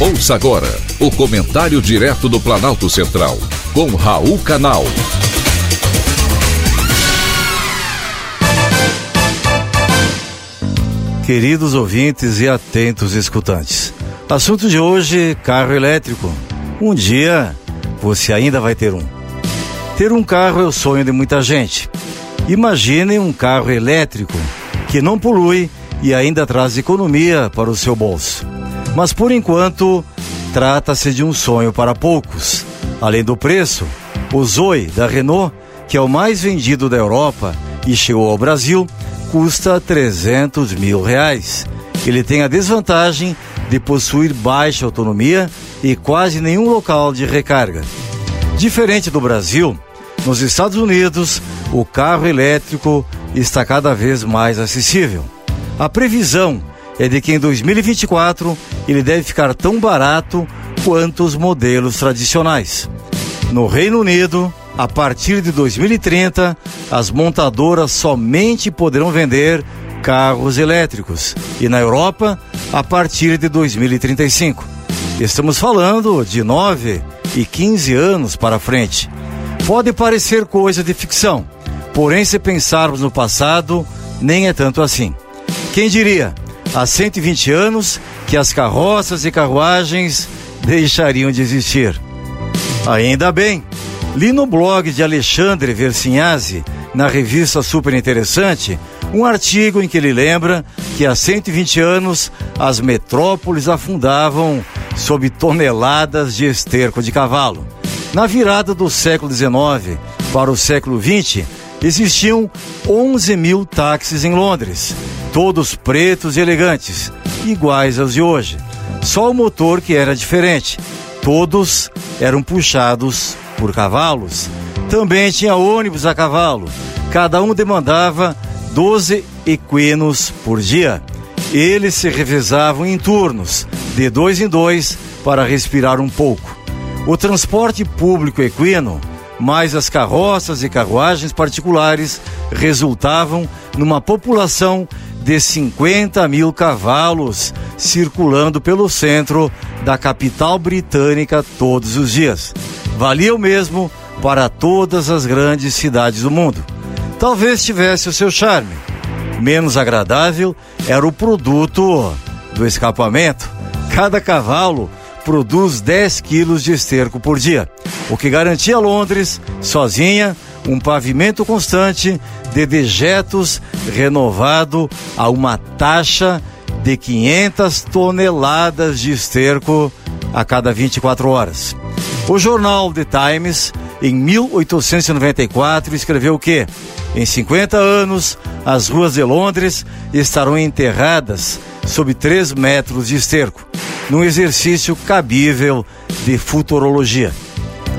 Ouça agora o comentário direto do Planalto Central, com Raul Canal. Queridos ouvintes e atentos escutantes. Assunto de hoje: carro elétrico. Um dia você ainda vai ter um. Ter um carro é o sonho de muita gente. Imaginem um carro elétrico que não polui e ainda traz economia para o seu bolso. Mas por enquanto, trata-se de um sonho para poucos. Além do preço, o Zoe da Renault, que é o mais vendido da Europa e chegou ao Brasil, custa 300 mil reais. Ele tem a desvantagem de possuir baixa autonomia e quase nenhum local de recarga. Diferente do Brasil, nos Estados Unidos, o carro elétrico está cada vez mais acessível. A previsão é de que em 2024 ele deve ficar tão barato quanto os modelos tradicionais. No Reino Unido, a partir de 2030, as montadoras somente poderão vender carros elétricos e na Europa, a partir de 2035. Estamos falando de 9 e 15 anos para frente. Pode parecer coisa de ficção, porém, se pensarmos no passado, nem é tanto assim. Quem diria, há 120 anos, que as carroças e carruagens deixariam de existir? Ainda bem, li no blog de Alexandre Versinhazzi, na revista Super Interessante, um artigo em que ele lembra que há 120 anos as metrópoles afundavam sob toneladas de esterco de cavalo. Na virada do século XIX para o século XX, existiam 11 mil táxis em Londres, todos pretos e elegantes, iguais aos de hoje. Só o motor que era diferente. Todos eram puxados por cavalos. Também tinha ônibus a cavalo. Cada um demandava 12 equinos por dia. Eles se revezavam em turnos, de dois em dois, para respirar um pouco. O transporte público equino, mais as carroças e carruagens particulares, resultavam numa população de 50 mil cavalos circulando pelo centro da capital britânica todos os dias. Valia o mesmo para todas as grandes cidades do mundo. Talvez tivesse o seu charme. Menos agradável era o produto do escapamento. Cada cavalo produz 10 quilos de esterco por dia, o que garantia a Londres, sozinha, um pavimento constante de dejetos renovado a uma taxa de 500 toneladas de esterco a cada 24 horas. O jornal The Times, em 1894, escreveu que, em 50 anos, as ruas de Londres estarão enterradas sob 3 metros de esterco, num exercício cabível de futurologia.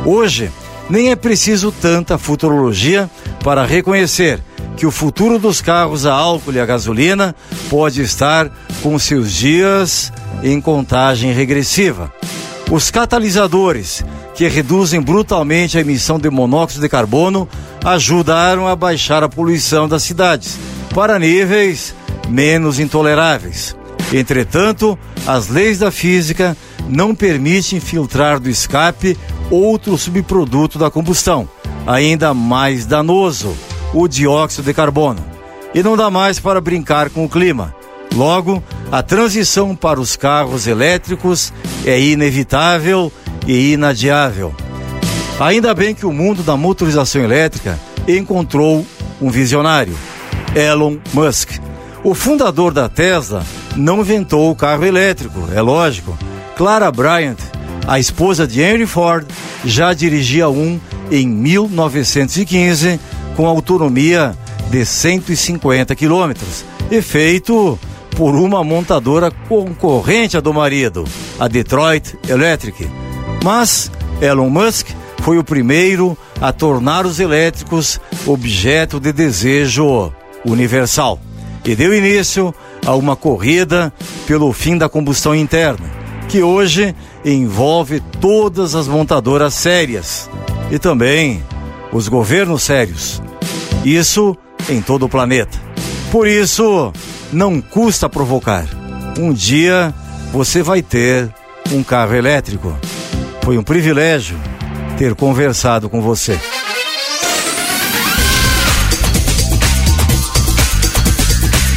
Hoje, nem é preciso tanta futurologia para reconhecer que o futuro dos carros a álcool e a gasolina pode estar com seus dias em contagem regressiva. Os catalisadores, que reduzem brutalmente a emissão de monóxido de carbono, ajudaram a baixar a poluição das cidades para níveis menos intoleráveis. Entretanto, as leis da física não permitem filtrar do escape outro subproduto da combustão, ainda mais danoso, o dióxido de carbono. E não dá mais para brincar com o clima. Logo, a transição para os carros elétricos é inevitável e inadiável. Ainda bem que o mundo da motorização elétrica encontrou um visionário, Elon Musk. O fundador da Tesla não inventou o carro elétrico, é lógico. Clara Bryant a esposa de Henry Ford já dirigia um em 1915 com autonomia de 150 quilômetros, e feito por uma montadora concorrente à do marido, a Detroit Electric. Mas Elon Musk foi o primeiro a tornar os elétricos objeto de desejo universal e deu início a uma corrida pelo fim da combustão interna, que hoje envolve todas as montadoras sérias e também os governos sérios. Isso em todo o planeta. Por isso, não custa provocar. Um dia você vai ter um carro elétrico. Foi um privilégio ter conversado com você.